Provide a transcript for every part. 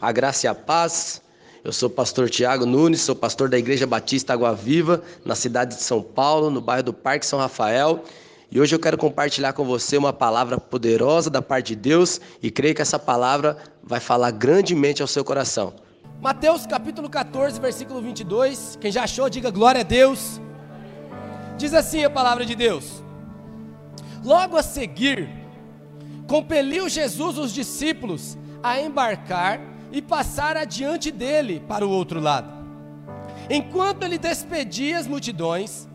A graça e a paz. Eu sou o pastor Tiago Nunes, sou pastor da Igreja Batista Água Viva, na cidade de São Paulo, no bairro do Parque São Rafael. E hoje eu quero compartilhar com você uma palavra poderosa da parte de Deus e creio que essa palavra vai falar grandemente ao seu coração. Mateus capítulo 14, versículo 22. Quem já achou, diga glória a Deus. Diz assim a palavra de Deus: Logo a seguir, compeliu Jesus os discípulos a embarcar e passar adiante dele para o outro lado. Enquanto ele despedia as multidões,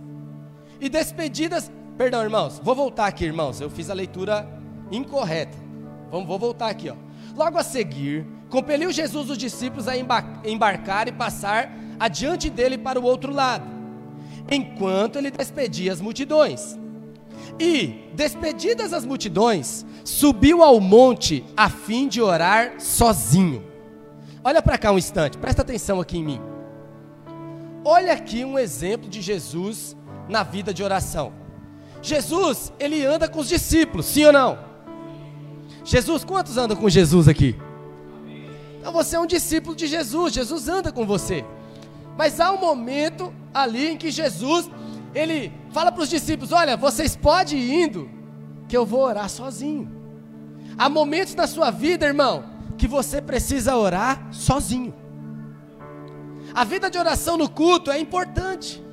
e despedidas, perdão, irmãos, vou voltar aqui, irmãos, eu fiz a leitura incorreta. Vamos, vou voltar aqui, ó. Logo a seguir, compeliu Jesus os discípulos a embarcar e passar adiante dele para o outro lado, enquanto ele despedia as multidões. E, despedidas as multidões, subiu ao monte a fim de orar sozinho. Olha para cá um instante, presta atenção aqui em mim. Olha aqui um exemplo de Jesus na vida de oração. Jesus, ele anda com os discípulos, sim ou não? Jesus, quantos andam com Jesus aqui? Então você é um discípulo de Jesus, Jesus anda com você. Mas há um momento ali em que Jesus, ele fala para os discípulos: Olha, vocês podem ir indo, que eu vou orar sozinho. Há momentos na sua vida, irmão, que você precisa orar sozinho. A vida de oração no culto é importante.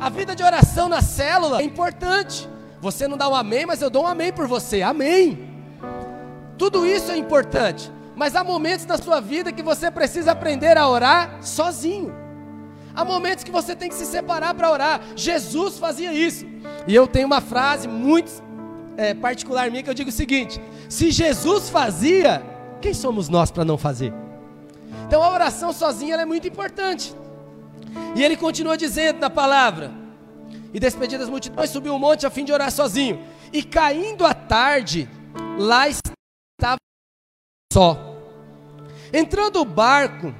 A vida de oração na célula é importante. Você não dá um amém, mas eu dou um amém por você. Amém. Tudo isso é importante. Mas há momentos na sua vida que você precisa aprender a orar sozinho. Há momentos que você tem que se separar para orar. Jesus fazia isso. E eu tenho uma frase muito é, particular minha que eu digo o seguinte: se Jesus fazia, quem somos nós para não fazer? Então a oração sozinha é muito importante. E ele continua dizendo na palavra: E despedidas das multidões, subiu um monte a fim de orar sozinho. E caindo a tarde, lá estava só. Entrando o barco,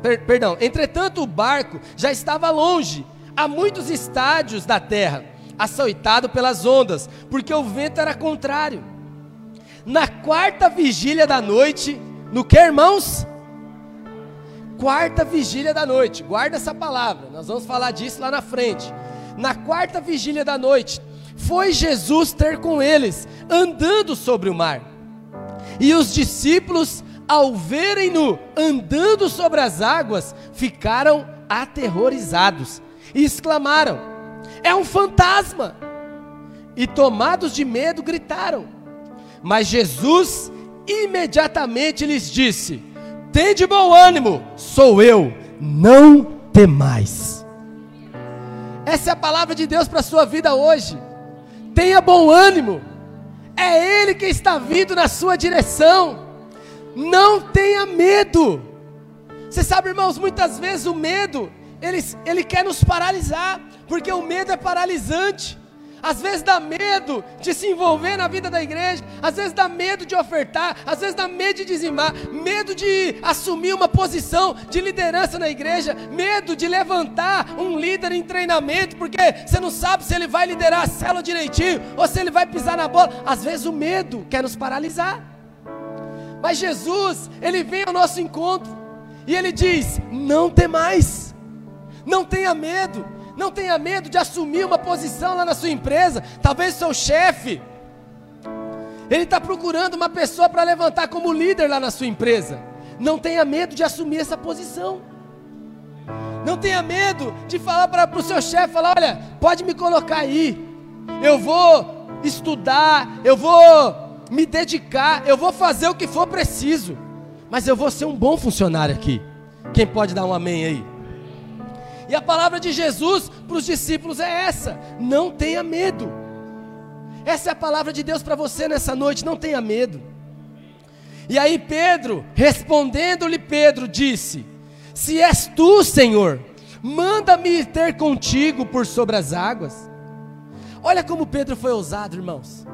per, perdão, entretanto o barco já estava longe, a muitos estádios da terra açoitado pelas ondas, porque o vento era contrário. Na quarta vigília da noite, no que, irmãos? Quarta vigília da noite, guarda essa palavra, nós vamos falar disso lá na frente. Na quarta vigília da noite, foi Jesus ter com eles, andando sobre o mar. E os discípulos, ao verem-no andando sobre as águas, ficaram aterrorizados e exclamaram: é um fantasma. E tomados de medo, gritaram. Mas Jesus imediatamente lhes disse: Tende bom ânimo, sou eu, não temais. Essa é a palavra de Deus para a sua vida hoje. Tenha bom ânimo, é Ele que está vindo na sua direção. Não tenha medo. Você sabe, irmãos, muitas vezes o medo, ele, ele quer nos paralisar porque o medo é paralisante. Às vezes dá medo de se envolver na vida da igreja, às vezes dá medo de ofertar, às vezes dá medo de dizimar, medo de assumir uma posição de liderança na igreja, medo de levantar um líder em treinamento, porque você não sabe se ele vai liderar a célula direitinho ou se ele vai pisar na bola. Às vezes o medo quer nos paralisar. Mas Jesus, ele vem ao nosso encontro e ele diz: "Não tem mais. Não tenha medo. Não tenha medo de assumir uma posição lá na sua empresa. Talvez seu chefe, ele está procurando uma pessoa para levantar como líder lá na sua empresa. Não tenha medo de assumir essa posição. Não tenha medo de falar para o seu chefe, falar, olha, pode me colocar aí. Eu vou estudar, eu vou me dedicar, eu vou fazer o que for preciso. Mas eu vou ser um bom funcionário aqui. Quem pode dar um amém aí? E a palavra de Jesus para os discípulos é essa: não tenha medo. Essa é a palavra de Deus para você nessa noite, não tenha medo. E aí Pedro, respondendo-lhe Pedro, disse: Se és tu, Senhor, manda-me ter contigo por sobre as águas. Olha como Pedro foi ousado, irmãos.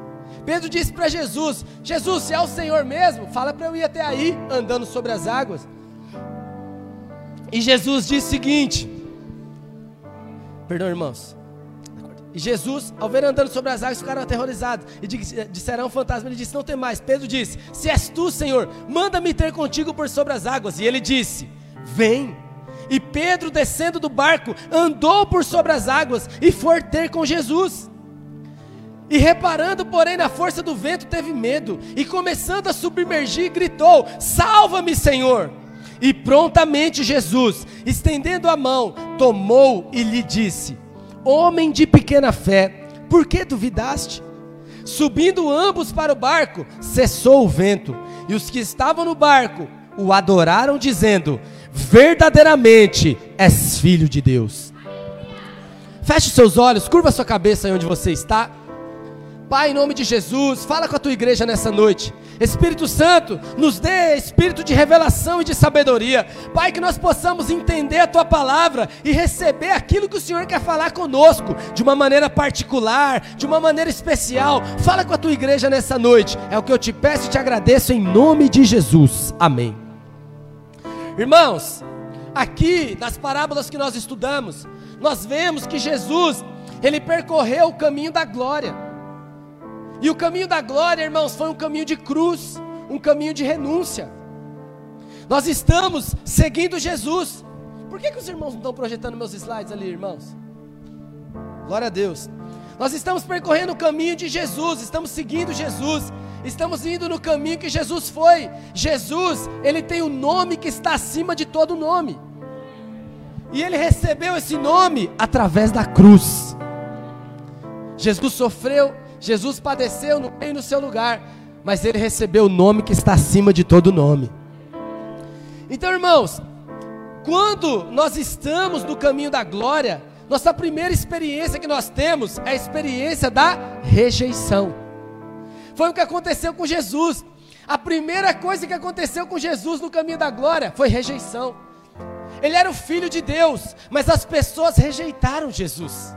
Pedro disse para Jesus: Jesus, se é o Senhor mesmo, fala para eu ir até aí, andando sobre as águas. E Jesus disse o seguinte: Perdão, irmãos. E Jesus, ao ver andando sobre as águas, ficaram aterrorizados. E disseram ao fantasma: Ele disse: Não tem mais. Pedro disse: Se és tu, Senhor, manda-me ter contigo por sobre as águas. E ele disse: Vem. E Pedro, descendo do barco, andou por sobre as águas e foi ter com Jesus. E reparando, porém, na força do vento, teve medo, e começando a submergir, gritou: Salva-me, Senhor! E prontamente Jesus, estendendo a mão, tomou e lhe disse: Homem de pequena fé, por que duvidaste? Subindo ambos para o barco, cessou o vento, e os que estavam no barco o adoraram, dizendo: Verdadeiramente és filho de Deus. Feche seus olhos, curva sua cabeça aí onde você está. Pai, em nome de Jesus, fala com a tua igreja nessa noite. Espírito Santo, nos dê espírito de revelação e de sabedoria. Pai, que nós possamos entender a tua palavra e receber aquilo que o Senhor quer falar conosco, de uma maneira particular, de uma maneira especial. Fala com a tua igreja nessa noite. É o que eu te peço e te agradeço em nome de Jesus. Amém. Irmãos, aqui nas parábolas que nós estudamos, nós vemos que Jesus, ele percorreu o caminho da glória. E o caminho da glória, irmãos, foi um caminho de cruz, um caminho de renúncia. Nós estamos seguindo Jesus. Por que, que os irmãos não estão projetando meus slides ali, irmãos? Glória a Deus. Nós estamos percorrendo o caminho de Jesus, estamos seguindo Jesus, estamos indo no caminho que Jesus foi. Jesus, ele tem o um nome que está acima de todo nome. E ele recebeu esse nome através da cruz. Jesus sofreu Jesus padeceu no no seu lugar, mas ele recebeu o nome que está acima de todo nome. Então, irmãos, quando nós estamos no caminho da glória, nossa primeira experiência que nós temos é a experiência da rejeição. Foi o que aconteceu com Jesus. A primeira coisa que aconteceu com Jesus no caminho da glória foi rejeição. Ele era o filho de Deus, mas as pessoas rejeitaram Jesus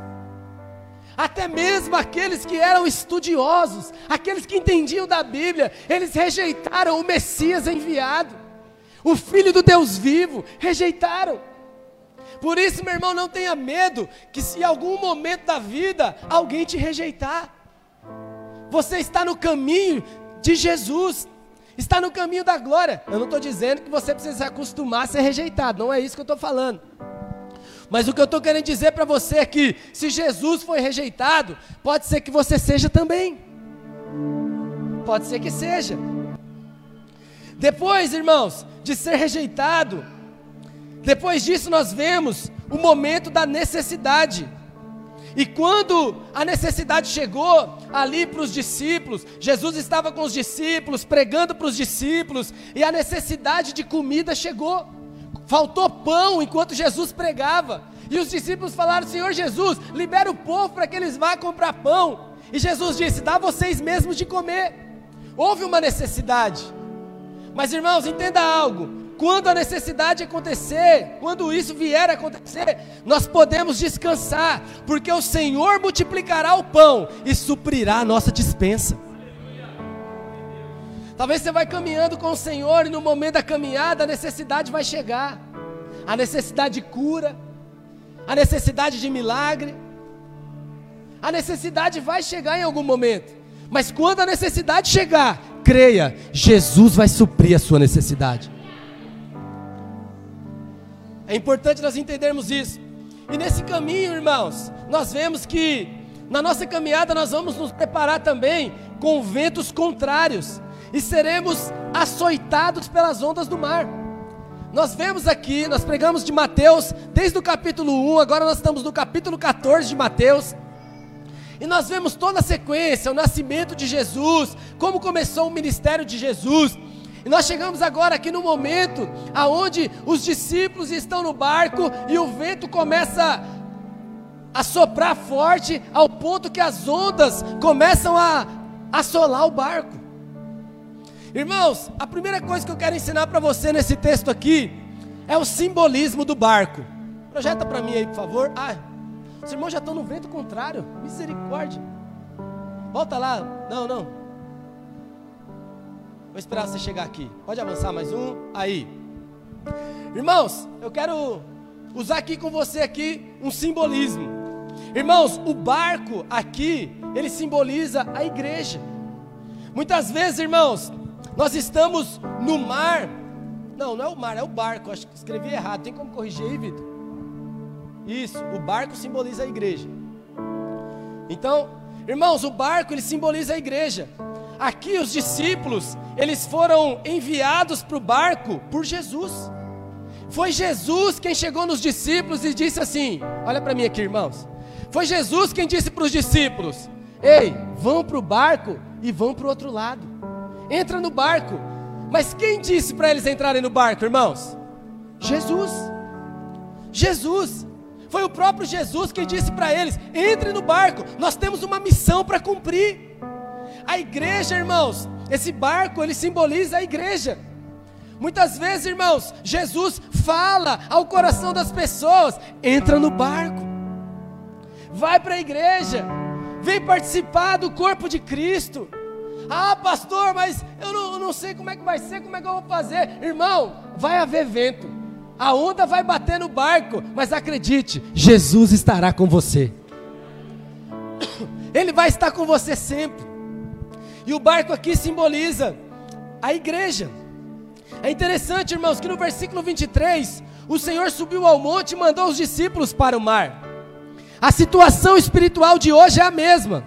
até mesmo aqueles que eram estudiosos, aqueles que entendiam da Bíblia, eles rejeitaram o Messias enviado, o Filho do Deus vivo, rejeitaram. Por isso, meu irmão, não tenha medo que se em algum momento da vida alguém te rejeitar, você está no caminho de Jesus, está no caminho da glória. Eu não estou dizendo que você precisa se acostumar a ser rejeitado, não é isso que eu estou falando. Mas o que eu estou querendo dizer para você é que, se Jesus foi rejeitado, pode ser que você seja também. Pode ser que seja. Depois, irmãos, de ser rejeitado, depois disso nós vemos o momento da necessidade. E quando a necessidade chegou ali para os discípulos, Jesus estava com os discípulos, pregando para os discípulos, e a necessidade de comida chegou. Faltou pão enquanto Jesus pregava. E os discípulos falaram: Senhor Jesus, libera o povo para que eles vá comprar pão. E Jesus disse: Dá vocês mesmos de comer. Houve uma necessidade. Mas irmãos, entenda algo: quando a necessidade acontecer, quando isso vier a acontecer, nós podemos descansar, porque o Senhor multiplicará o pão e suprirá a nossa dispensa. Talvez você vai caminhando com o Senhor e no momento da caminhada a necessidade vai chegar. A necessidade de cura, a necessidade de milagre. A necessidade vai chegar em algum momento. Mas quando a necessidade chegar, creia, Jesus vai suprir a sua necessidade. É importante nós entendermos isso. E nesse caminho, irmãos, nós vemos que na nossa caminhada nós vamos nos preparar também com ventos contrários e seremos açoitados pelas ondas do mar. Nós vemos aqui, nós pregamos de Mateus desde o capítulo 1, agora nós estamos no capítulo 14 de Mateus. E nós vemos toda a sequência, o nascimento de Jesus, como começou o ministério de Jesus. E nós chegamos agora aqui no momento aonde os discípulos estão no barco e o vento começa a soprar forte ao ponto que as ondas começam a assolar o barco. Irmãos, a primeira coisa que eu quero ensinar para você nesse texto aqui é o simbolismo do barco. Projeta para mim aí, por favor. Ah, os irmãos já estão no vento contrário. Misericórdia. Volta lá. Não, não. Vou esperar você chegar aqui. Pode avançar mais um. Aí. Irmãos, eu quero usar aqui com você aqui um simbolismo. Irmãos, o barco aqui, ele simboliza a igreja. Muitas vezes, irmãos, nós estamos no mar. Não, não é o mar, é o barco. Acho que escrevi errado. Tem como corrigir aí, Vitor? Isso, o barco simboliza a igreja. Então, irmãos, o barco ele simboliza a igreja. Aqui os discípulos, eles foram enviados para o barco por Jesus. Foi Jesus quem chegou nos discípulos e disse assim: Olha para mim aqui, irmãos. Foi Jesus quem disse para os discípulos: Ei, vão para o barco e vão para o outro lado. Entra no barco. Mas quem disse para eles entrarem no barco, irmãos? Jesus. Jesus. Foi o próprio Jesus quem disse para eles: entre no barco, nós temos uma missão para cumprir. A igreja, irmãos, esse barco ele simboliza a igreja. Muitas vezes, irmãos, Jesus fala ao coração das pessoas: entra no barco, vai para a igreja, vem participar do corpo de Cristo. Ah, pastor, mas eu não, não sei como é que vai ser, como é que eu vou fazer. Irmão, vai haver vento, a onda vai bater no barco, mas acredite, Jesus estará com você. Ele vai estar com você sempre. E o barco aqui simboliza a igreja. É interessante, irmãos, que no versículo 23, o Senhor subiu ao monte e mandou os discípulos para o mar. A situação espiritual de hoje é a mesma.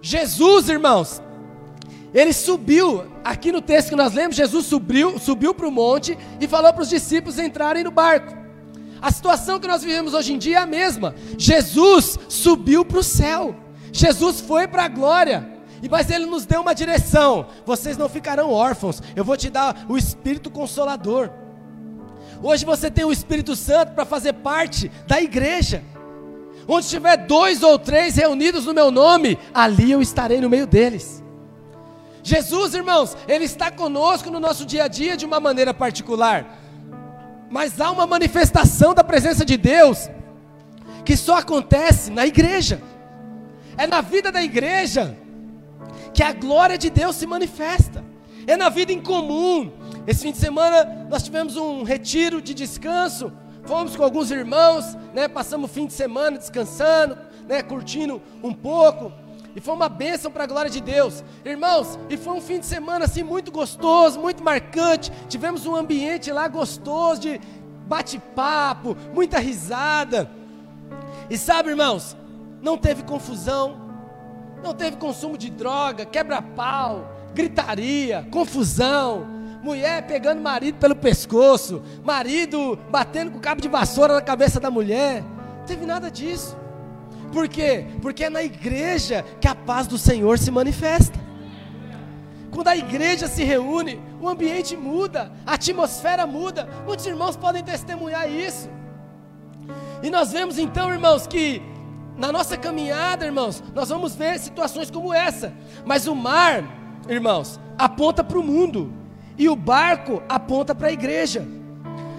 Jesus, irmãos, ele subiu, aqui no texto que nós lemos, Jesus subiu, subiu para o monte e falou para os discípulos entrarem no barco. A situação que nós vivemos hoje em dia é a mesma. Jesus subiu para o céu. Jesus foi para a glória. Mas ele nos deu uma direção. Vocês não ficarão órfãos. Eu vou te dar o Espírito Consolador. Hoje você tem o Espírito Santo para fazer parte da igreja. Onde tiver dois ou três reunidos no meu nome, ali eu estarei no meio deles. Jesus, irmãos, Ele está conosco no nosso dia a dia de uma maneira particular, mas há uma manifestação da presença de Deus que só acontece na igreja, é na vida da igreja que a glória de Deus se manifesta, é na vida em comum. Esse fim de semana nós tivemos um retiro de descanso. Fomos com alguns irmãos, né, passamos o fim de semana descansando, né, curtindo um pouco, e foi uma bênção para a glória de Deus, irmãos. E foi um fim de semana assim muito gostoso, muito marcante. Tivemos um ambiente lá gostoso de bate-papo, muita risada. E sabe, irmãos, não teve confusão, não teve consumo de droga, quebra-pau, gritaria, confusão mulher pegando marido pelo pescoço, marido batendo com cabo de vassoura na cabeça da mulher. Não teve nada disso. Por quê? Porque é na igreja que a paz do Senhor se manifesta. Quando a igreja se reúne, o ambiente muda, a atmosfera muda. Muitos irmãos podem testemunhar isso. E nós vemos então, irmãos, que na nossa caminhada, irmãos, nós vamos ver situações como essa. Mas o mar, irmãos, aponta para o mundo e o barco aponta para a igreja.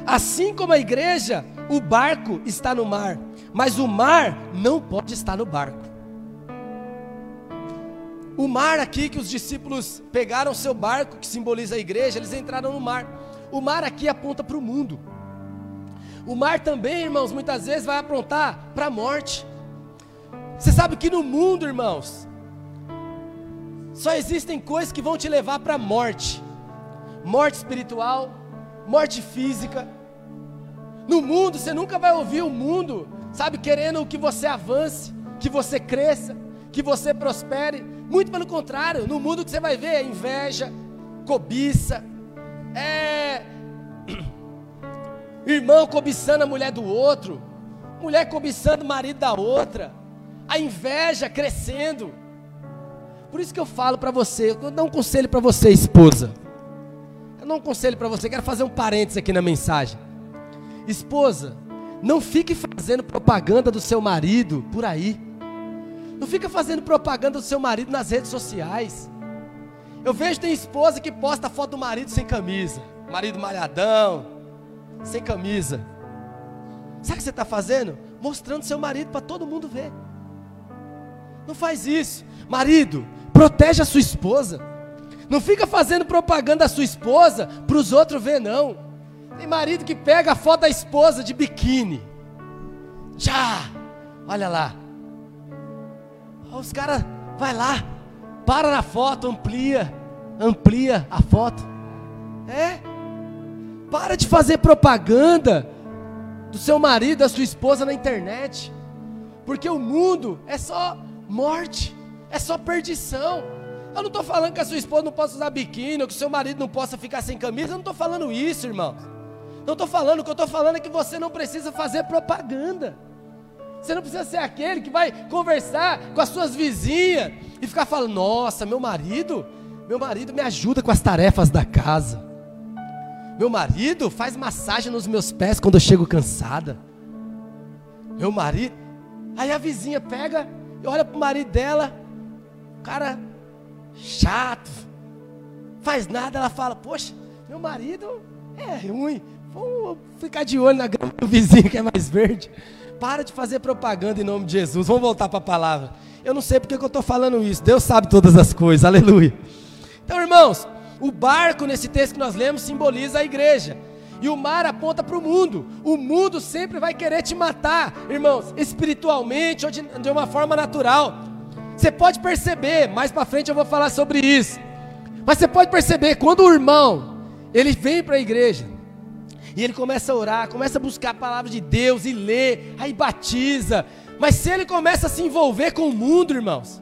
Assim como a igreja, o barco está no mar, mas o mar não pode estar no barco. O mar aqui que os discípulos pegaram seu barco, que simboliza a igreja, eles entraram no mar. O mar aqui aponta para o mundo. O mar também, irmãos, muitas vezes vai apontar para a morte. Você sabe que no mundo, irmãos, só existem coisas que vão te levar para a morte morte espiritual, morte física. No mundo, você nunca vai ouvir o mundo, sabe, querendo que você avance, que você cresça, que você prospere. Muito pelo contrário, no mundo que você vai ver é inveja, cobiça, é irmão cobiçando a mulher do outro, mulher cobiçando o marido da outra, a inveja crescendo. Por isso que eu falo para você, eu dou um conselho para você, esposa. Eu dou um conselho para você, quero fazer um parênteses aqui na mensagem. Esposa, não fique fazendo propaganda do seu marido por aí. Não fica fazendo propaganda do seu marido nas redes sociais. Eu vejo tem esposa que posta foto do marido sem camisa, marido malhadão, sem camisa. Sabe o que você está fazendo? Mostrando seu marido para todo mundo ver. Não faz isso. Marido, protege a sua esposa. Não fica fazendo propaganda da sua esposa para os outros ver, não. Tem marido que pega a foto da esposa de biquíni. Já, olha lá, Os caras, vai lá, para na foto, amplia, amplia a foto. É, para de fazer propaganda do seu marido, da sua esposa na internet, porque o mundo é só morte, é só perdição. Eu não estou falando que a sua esposa não possa usar biquíni, ou que o seu marido não possa ficar sem camisa, eu não estou falando isso, irmão. Não estou falando, o que eu estou falando é que você não precisa fazer propaganda. Você não precisa ser aquele que vai conversar com as suas vizinhas e ficar falando: Nossa, meu marido, meu marido me ajuda com as tarefas da casa. Meu marido faz massagem nos meus pés quando eu chego cansada. Meu marido. Aí a vizinha pega e olha para o marido dela, cara chato, faz nada. Ela fala: Poxa, meu marido é ruim. Vamos ficar de olho na grama do vizinho que é mais verde. Para de fazer propaganda em nome de Jesus. Vamos voltar para a palavra. Eu não sei porque que eu estou falando isso. Deus sabe todas as coisas. Aleluia. Então, irmãos, o barco nesse texto que nós lemos simboliza a igreja. E o mar aponta para o mundo. O mundo sempre vai querer te matar, irmãos, espiritualmente ou de, de uma forma natural. Você pode perceber, mais para frente eu vou falar sobre isso. Mas você pode perceber quando o irmão ele vem para a igreja, e ele começa a orar, começa a buscar a palavra de Deus e ler, aí batiza. Mas se ele começa a se envolver com o mundo, irmãos,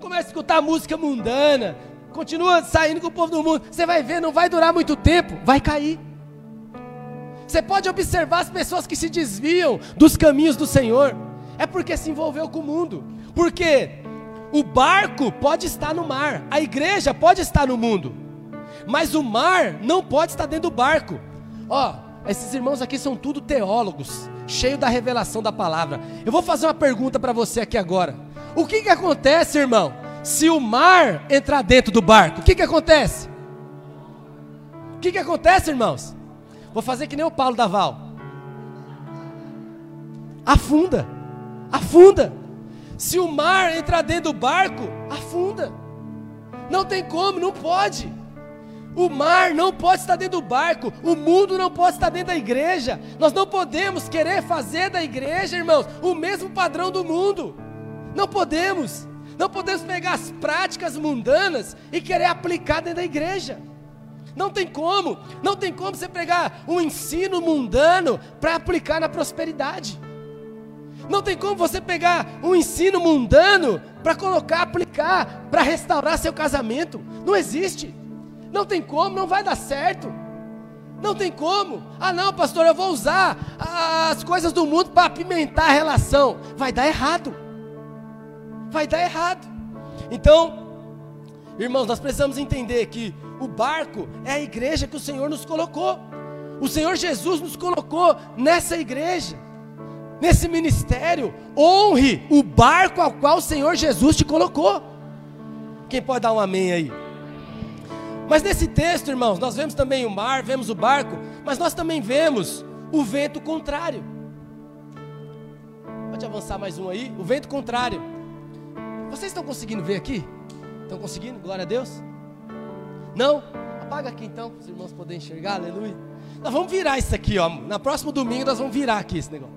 começa a escutar música mundana, continua saindo com o povo do mundo, você vai ver, não vai durar muito tempo, vai cair. Você pode observar as pessoas que se desviam dos caminhos do Senhor, é porque se envolveu com o mundo. Porque o barco pode estar no mar, a igreja pode estar no mundo, mas o mar não pode estar dentro do barco. Ó, esses irmãos aqui são tudo teólogos, cheio da revelação da palavra. Eu vou fazer uma pergunta para você aqui agora. O que que acontece, irmão, se o mar entrar dentro do barco? O que que acontece? O que que acontece, irmãos? Vou fazer que nem o Paulo da Val. Afunda. Afunda. Se o mar entrar dentro do barco, afunda. Não tem como, não pode. O mar não pode estar dentro do barco, o mundo não pode estar dentro da igreja. Nós não podemos querer fazer da igreja, irmãos, o mesmo padrão do mundo. Não podemos. Não podemos pegar as práticas mundanas e querer aplicar dentro da igreja. Não tem como. Não tem como você pegar um ensino mundano para aplicar na prosperidade. Não tem como você pegar um ensino mundano para colocar, aplicar, para restaurar seu casamento. Não existe. Não tem como, não vai dar certo. Não tem como. Ah, não, pastor, eu vou usar as coisas do mundo para apimentar a relação. Vai dar errado. Vai dar errado. Então, irmãos, nós precisamos entender que o barco é a igreja que o Senhor nos colocou. O Senhor Jesus nos colocou nessa igreja, nesse ministério. Honre o barco ao qual o Senhor Jesus te colocou. Quem pode dar um amém aí? Mas nesse texto, irmãos, nós vemos também o mar, vemos o barco, mas nós também vemos o vento contrário. Pode avançar mais um aí? O vento contrário. Vocês estão conseguindo ver aqui? Estão conseguindo? Glória a Deus. Não? Apaga aqui então, para os irmãos poderem enxergar. Aleluia. Nós vamos virar isso aqui, ó. Na próximo domingo nós vamos virar aqui esse negócio.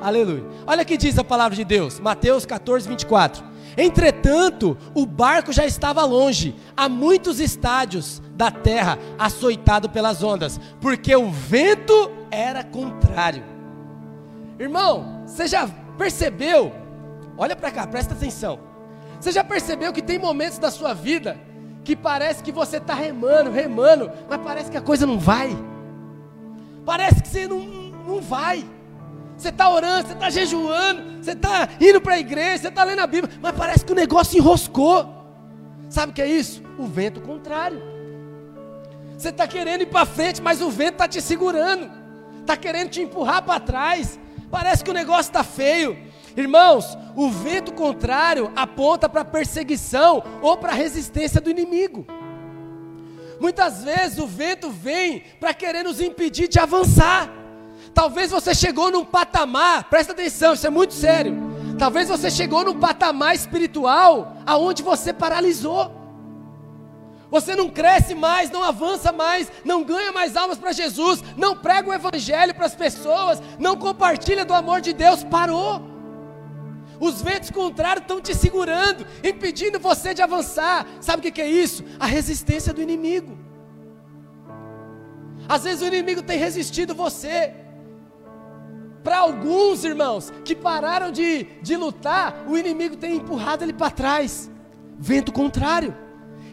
Aleluia. Olha o que diz a palavra de Deus. Mateus 14, 24. Entretanto, o barco já estava longe, a muitos estádios da terra, açoitado pelas ondas, porque o vento era contrário. Irmão, você já percebeu? Olha para cá, presta atenção. Você já percebeu que tem momentos da sua vida que parece que você está remando, remando, mas parece que a coisa não vai. Parece que você não, não vai. Você está orando, você está jejuando, você está indo para a igreja, você está lendo a Bíblia, mas parece que o negócio enroscou. Sabe o que é isso? O vento contrário. Você está querendo ir para frente, mas o vento está te segurando, está querendo te empurrar para trás. Parece que o negócio está feio. Irmãos, o vento contrário aponta para perseguição ou para resistência do inimigo. Muitas vezes o vento vem para querer nos impedir de avançar. Talvez você chegou num patamar, presta atenção, isso é muito sério. Talvez você chegou num patamar espiritual aonde você paralisou. Você não cresce mais, não avança mais, não ganha mais almas para Jesus, não prega o evangelho para as pessoas, não compartilha do amor de Deus, parou. Os ventos contrários estão te segurando, impedindo você de avançar. Sabe o que, é isso? A resistência do inimigo. Às vezes o inimigo tem resistido você. Para alguns irmãos que pararam de, de lutar, o inimigo tem empurrado ele para trás. Vento contrário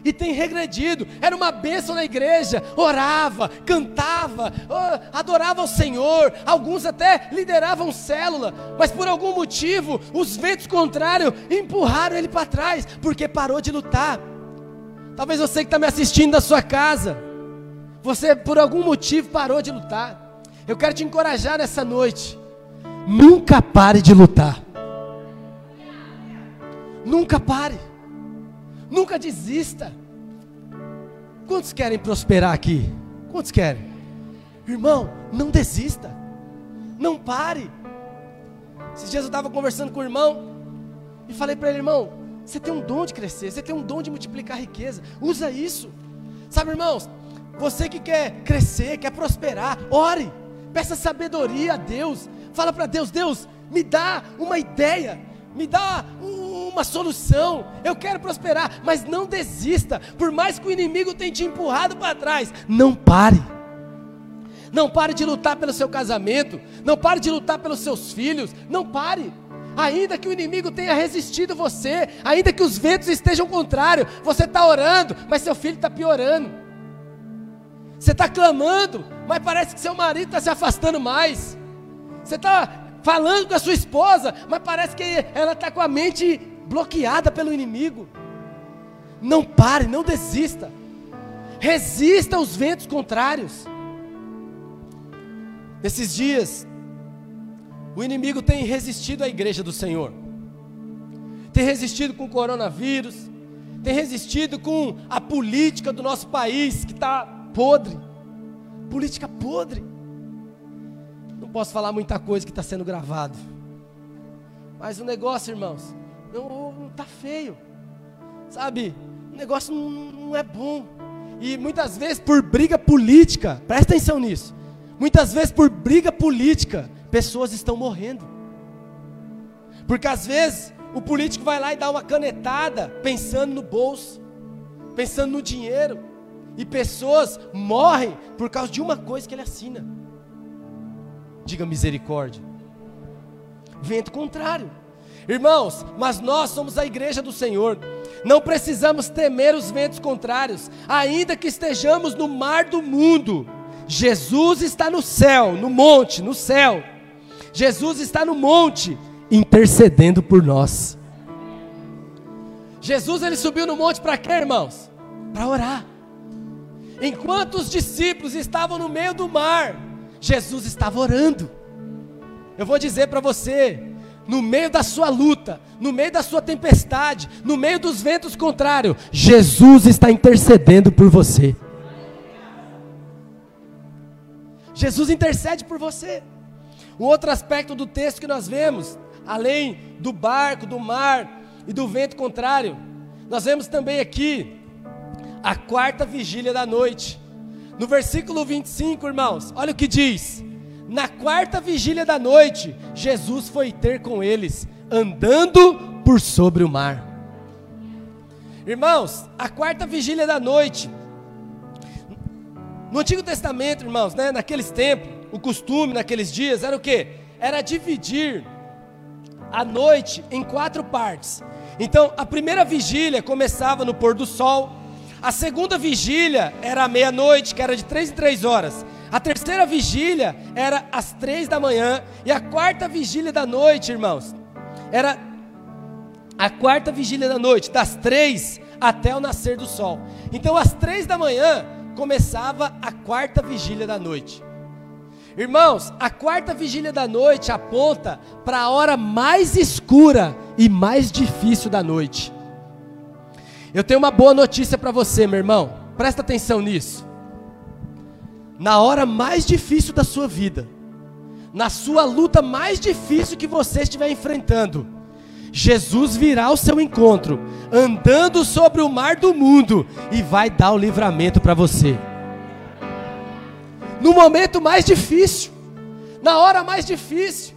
e tem regredido. Era uma bênção na igreja, orava, cantava, adorava o Senhor. Alguns até lideravam célula, mas por algum motivo os ventos contrários empurraram ele para trás, porque parou de lutar. Talvez você que está me assistindo da sua casa, você por algum motivo parou de lutar. Eu quero te encorajar nessa noite. Nunca pare de lutar. Nunca pare. Nunca desista. Quantos querem prosperar aqui? Quantos querem? Irmão, não desista. Não pare. Esses dias eu estava conversando com o irmão e falei para ele, irmão, você tem um dom de crescer, você tem um dom de multiplicar riqueza. Usa isso. Sabe, irmãos, você que quer crescer, quer prosperar, ore. Peça sabedoria a Deus. Fala para Deus, Deus, me dá uma ideia, me dá um uma solução. Eu quero prosperar, mas não desista. Por mais que o inimigo tenha te empurrado para trás, não pare. Não pare de lutar pelo seu casamento, não pare de lutar pelos seus filhos, não pare. Ainda que o inimigo tenha resistido você, ainda que os ventos estejam contrários, você está orando, mas seu filho está piorando. Você está clamando, mas parece que seu marido está se afastando mais. Você está falando com a sua esposa, mas parece que ela está com a mente bloqueada pelo inimigo. Não pare, não desista. Resista aos ventos contrários. Nesses dias, o inimigo tem resistido à igreja do Senhor. Tem resistido com o coronavírus, tem resistido com a política do nosso país que está podre. Política podre. Posso falar muita coisa que está sendo gravado. Mas o negócio, irmãos, não, não tá feio. Sabe? O negócio não, não é bom. E muitas vezes por briga política, presta atenção nisso. Muitas vezes por briga política, pessoas estão morrendo. Porque às vezes o político vai lá e dá uma canetada pensando no bolso, pensando no dinheiro, e pessoas morrem por causa de uma coisa que ele assina. Diga misericórdia. Vento contrário. Irmãos, mas nós somos a igreja do Senhor. Não precisamos temer os ventos contrários, ainda que estejamos no mar do mundo. Jesus está no céu, no monte, no céu. Jesus está no monte intercedendo por nós. Jesus ele subiu no monte para quê, irmãos? Para orar. Enquanto os discípulos estavam no meio do mar, Jesus estava orando. Eu vou dizer para você, no meio da sua luta, no meio da sua tempestade, no meio dos ventos contrários, Jesus está intercedendo por você. Jesus intercede por você. Um outro aspecto do texto que nós vemos, além do barco, do mar e do vento contrário, nós vemos também aqui a quarta vigília da noite. No versículo 25, irmãos, olha o que diz: na quarta vigília da noite, Jesus foi ter com eles, andando por sobre o mar. Irmãos, a quarta vigília da noite, no Antigo Testamento, irmãos, né, naqueles tempos, o costume naqueles dias era o que? Era dividir a noite em quatro partes. Então, a primeira vigília começava no pôr do sol, a segunda vigília era à meia-noite, que era de três em três horas. A terceira vigília era às três da manhã. E a quarta vigília da noite, irmãos, era a quarta vigília da noite, das três até o nascer do sol. Então, às três da manhã, começava a quarta vigília da noite. Irmãos, a quarta vigília da noite aponta para a hora mais escura e mais difícil da noite. Eu tenho uma boa notícia para você, meu irmão. Presta atenção nisso na hora mais difícil da sua vida, na sua luta mais difícil que você estiver enfrentando, Jesus virá ao seu encontro, andando sobre o mar do mundo e vai dar o livramento para você. No momento mais difícil, na hora mais difícil,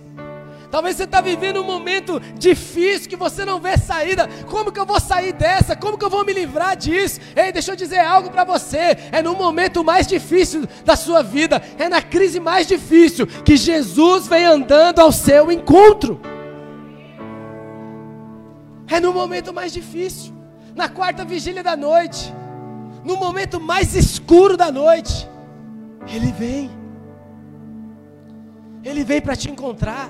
Talvez você está vivendo um momento difícil que você não vê saída. Como que eu vou sair dessa? Como que eu vou me livrar disso? Ei, deixa eu dizer algo para você. É no momento mais difícil da sua vida, é na crise mais difícil que Jesus vem andando ao seu encontro. É no momento mais difícil, na quarta vigília da noite, no momento mais escuro da noite. Ele vem. Ele vem para te encontrar.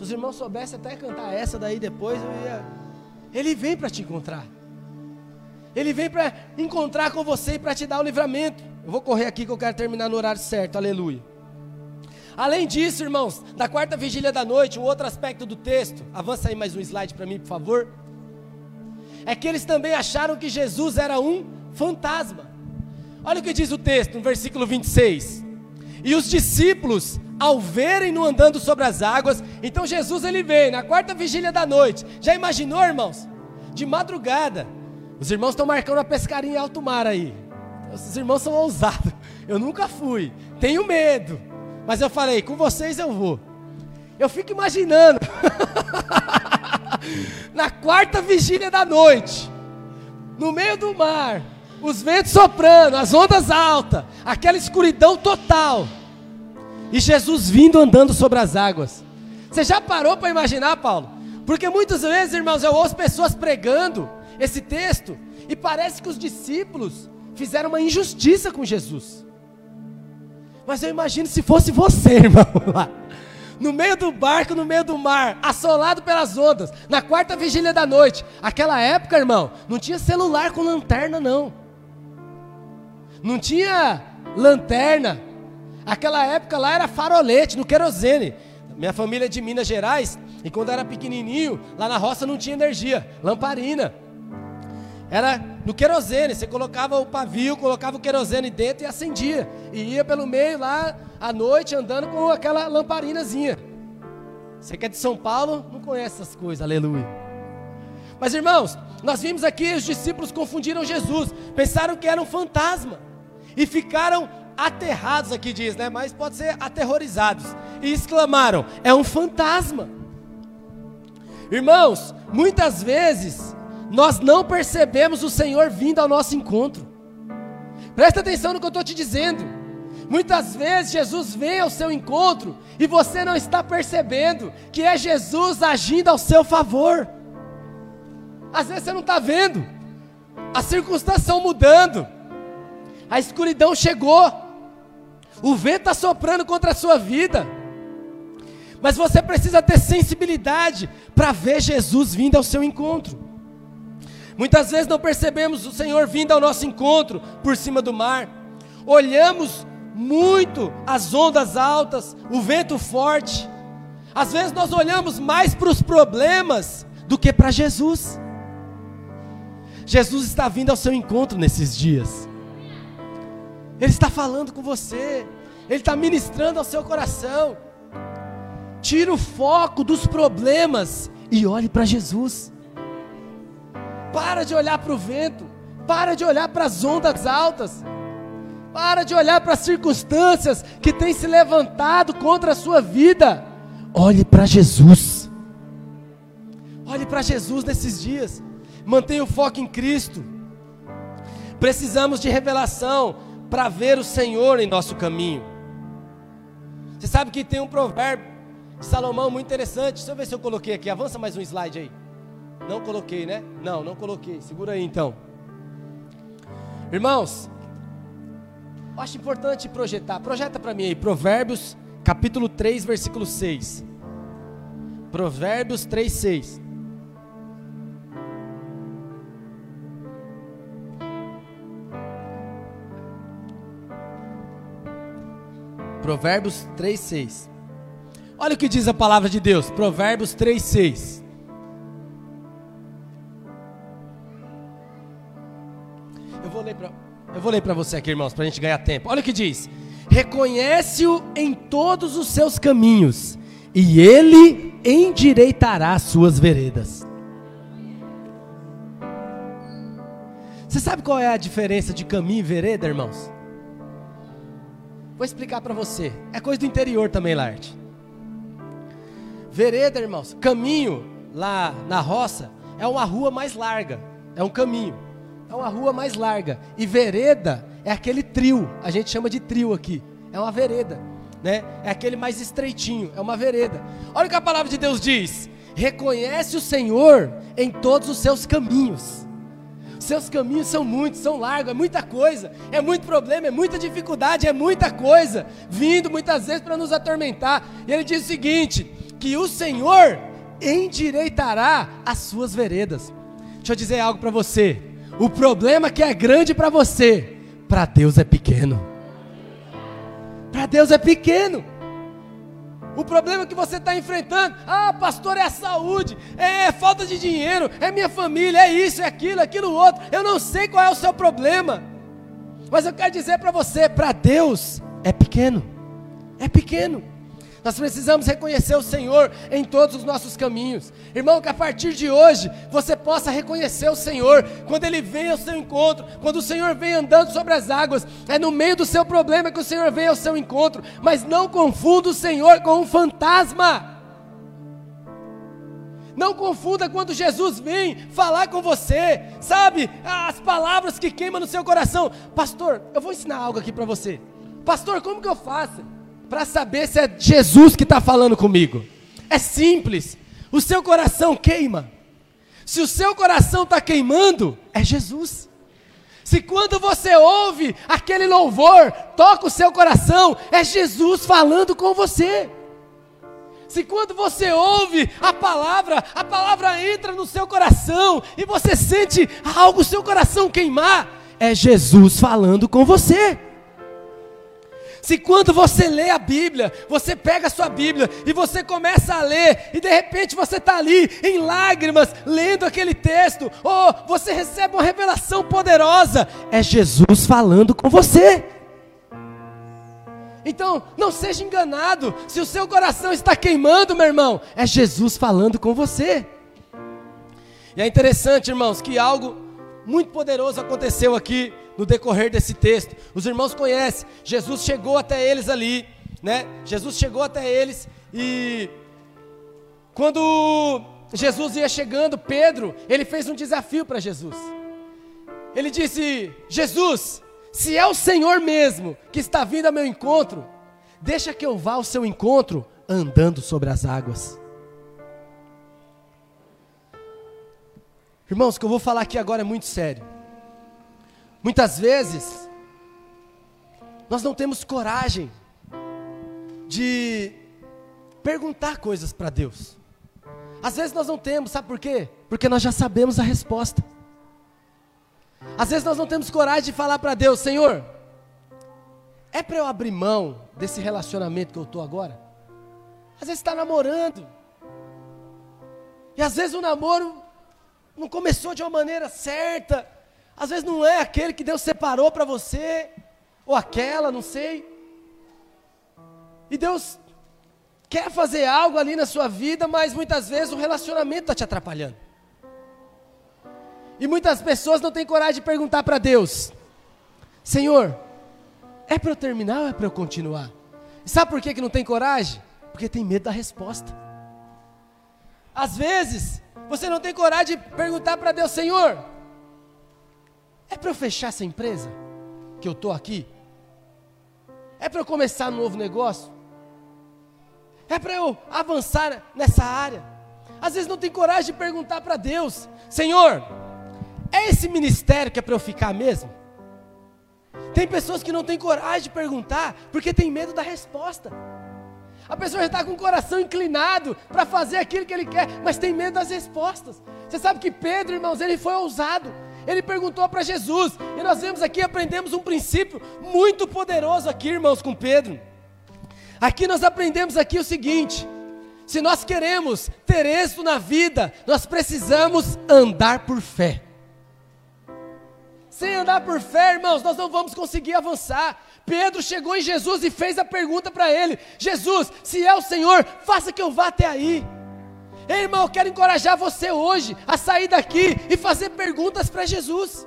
Se os irmãos soubessem até cantar essa daí depois, eu ia. Ele vem para te encontrar. Ele vem para encontrar com você e para te dar o livramento. Eu vou correr aqui que eu quero terminar no horário certo. Aleluia. Além disso, irmãos, da quarta vigília da noite, um outro aspecto do texto, avança aí mais um slide para mim, por favor. É que eles também acharam que Jesus era um fantasma. Olha o que diz o texto, no versículo 26. E os discípulos ao verem-no andando sobre as águas, então Jesus ele vem na quarta vigília da noite. Já imaginou, irmãos? De madrugada. Os irmãos estão marcando a pescaria em alto mar aí. Os irmãos são ousados. Eu nunca fui. Tenho medo. Mas eu falei, com vocês eu vou. Eu fico imaginando. na quarta vigília da noite, no meio do mar, os ventos soprando, as ondas altas, aquela escuridão total. E Jesus vindo andando sobre as águas. Você já parou para imaginar, Paulo? Porque muitas vezes, irmãos, eu ouço pessoas pregando esse texto e parece que os discípulos fizeram uma injustiça com Jesus. Mas eu imagino se fosse você, irmão, lá. No meio do barco, no meio do mar, assolado pelas ondas, na quarta vigília da noite. Aquela época, irmão, não tinha celular com lanterna, não. Não tinha lanterna, Aquela época lá era farolete, no querosene. Minha família é de Minas Gerais, e quando era pequenininho, lá na roça não tinha energia, lamparina. Era no querosene, você colocava o pavio, colocava o querosene dentro e acendia. E ia pelo meio lá à noite andando com aquela lamparinazinha. Você que é de São Paulo, não conhece essas coisas, aleluia. Mas irmãos, nós vimos aqui os discípulos confundiram Jesus, pensaram que era um fantasma e ficaram aterrados aqui diz, né? Mas pode ser aterrorizados. E exclamaram: "É um fantasma". Irmãos, muitas vezes nós não percebemos o Senhor vindo ao nosso encontro. Presta atenção no que eu estou te dizendo. Muitas vezes Jesus vem ao seu encontro e você não está percebendo que é Jesus agindo ao seu favor. Às vezes você não está vendo, as circunstâncias estão mudando, a escuridão chegou, o vento está soprando contra a sua vida. Mas você precisa ter sensibilidade para ver Jesus vindo ao seu encontro. Muitas vezes não percebemos o Senhor vindo ao nosso encontro por cima do mar. Olhamos muito as ondas altas, o vento forte. Às vezes nós olhamos mais para os problemas do que para Jesus. Jesus está vindo ao seu encontro nesses dias. Ele está falando com você, Ele está ministrando ao seu coração. Tira o foco dos problemas e olhe para Jesus. Para de olhar para o vento, para de olhar para as ondas altas, para de olhar para as circunstâncias que têm se levantado contra a sua vida. Olhe para Jesus. Olhe para Jesus nesses dias. Mantenha o foco em Cristo. Precisamos de revelação para ver o Senhor em nosso caminho. Você sabe que tem um provérbio de Salomão muito interessante. Deixa eu ver se eu coloquei aqui. Avança mais um slide aí. Não coloquei, né? Não, não coloquei. Segura aí então. Irmãos, eu acho importante projetar. Projeta para mim aí. Provérbios, capítulo 3, versículo 6. Provérbios 3, 6. Provérbios 3:6. Olha o que diz a palavra de Deus, Provérbios 3:6. Eu vou ler para eu vou ler para você aqui, irmãos, para a gente ganhar tempo. Olha o que diz: Reconhece-o em todos os seus caminhos, e ele endireitará as suas veredas. Você sabe qual é a diferença de caminho e vereda, irmãos? Vou explicar para você. É coisa do interior também, Larte. Vereda, irmãos, caminho lá na roça é uma rua mais larga, é um caminho, é uma rua mais larga. E vereda é aquele trio, a gente chama de trio aqui, é uma vereda, né? É aquele mais estreitinho, é uma vereda. Olha o que a palavra de Deus diz: reconhece o Senhor em todos os seus caminhos. Seus caminhos são muitos, são largos, é muita coisa, é muito problema, é muita dificuldade, é muita coisa, vindo muitas vezes para nos atormentar. E ele diz o seguinte: que o Senhor endireitará as suas veredas. Deixa eu dizer algo para você. O problema que é grande para você, para Deus é pequeno. Para Deus é pequeno. O problema que você está enfrentando, ah, pastor, é a saúde, é falta de dinheiro, é minha família, é isso, é aquilo, é aquilo outro. Eu não sei qual é o seu problema, mas eu quero dizer para você: para Deus é pequeno, é pequeno. Nós precisamos reconhecer o Senhor em todos os nossos caminhos. Irmão, que a partir de hoje você possa reconhecer o Senhor quando Ele vem ao seu encontro, quando o Senhor vem andando sobre as águas. É no meio do seu problema que o Senhor vem ao seu encontro. Mas não confunda o Senhor com um fantasma. Não confunda quando Jesus vem falar com você, sabe? As palavras que queimam no seu coração. Pastor, eu vou ensinar algo aqui para você. Pastor, como que eu faço? Para saber se é Jesus que está falando comigo. É simples. O seu coração queima. Se o seu coração está queimando, é Jesus. Se quando você ouve aquele louvor, toca o seu coração, é Jesus falando com você. Se quando você ouve a palavra, a palavra entra no seu coração e você sente algo, seu coração queimar, é Jesus falando com você. Se quando você lê a Bíblia, você pega a sua Bíblia e você começa a ler, e de repente você está ali em lágrimas, lendo aquele texto, ou você recebe uma revelação poderosa, é Jesus falando com você. Então, não seja enganado, se o seu coração está queimando, meu irmão, é Jesus falando com você. E é interessante, irmãos, que algo muito poderoso aconteceu aqui no decorrer desse texto. Os irmãos conhecem, Jesus chegou até eles ali, né? Jesus chegou até eles e quando Jesus ia chegando, Pedro, ele fez um desafio para Jesus. Ele disse: Jesus, se é o Senhor mesmo que está vindo ao meu encontro, deixa que eu vá ao seu encontro andando sobre as águas. Irmãos, o que eu vou falar aqui agora é muito sério. Muitas vezes, nós não temos coragem de perguntar coisas para Deus. Às vezes nós não temos, sabe por quê? Porque nós já sabemos a resposta. Às vezes nós não temos coragem de falar para Deus, Senhor, é para eu abrir mão desse relacionamento que eu estou agora? Às vezes está namorando. E às vezes o namoro não começou de uma maneira certa. Às vezes não é aquele que Deus separou para você, ou aquela, não sei. E Deus quer fazer algo ali na sua vida, mas muitas vezes o relacionamento está te atrapalhando. E muitas pessoas não têm coragem de perguntar para Deus: Senhor, é para eu terminar ou é para eu continuar? E sabe por que, que não tem coragem? Porque tem medo da resposta. Às vezes, você não tem coragem de perguntar para Deus: Senhor, é para eu fechar essa empresa que eu estou aqui? É para eu começar um novo negócio? É para eu avançar nessa área? Às vezes não tem coragem de perguntar para Deus: Senhor, é esse ministério que é para eu ficar mesmo? Tem pessoas que não têm coragem de perguntar porque tem medo da resposta. A pessoa já está com o coração inclinado para fazer aquilo que ele quer, mas tem medo das respostas. Você sabe que Pedro, irmãos, ele foi ousado. Ele perguntou para Jesus, e nós vemos aqui, aprendemos um princípio muito poderoso aqui, irmãos, com Pedro. Aqui nós aprendemos aqui o seguinte: se nós queremos ter êxito na vida, nós precisamos andar por fé. Sem andar por fé, irmãos, nós não vamos conseguir avançar. Pedro chegou em Jesus e fez a pergunta para ele: Jesus, se é o Senhor, faça que eu vá até aí. Ei, irmão, eu quero encorajar você hoje a sair daqui e fazer perguntas para Jesus.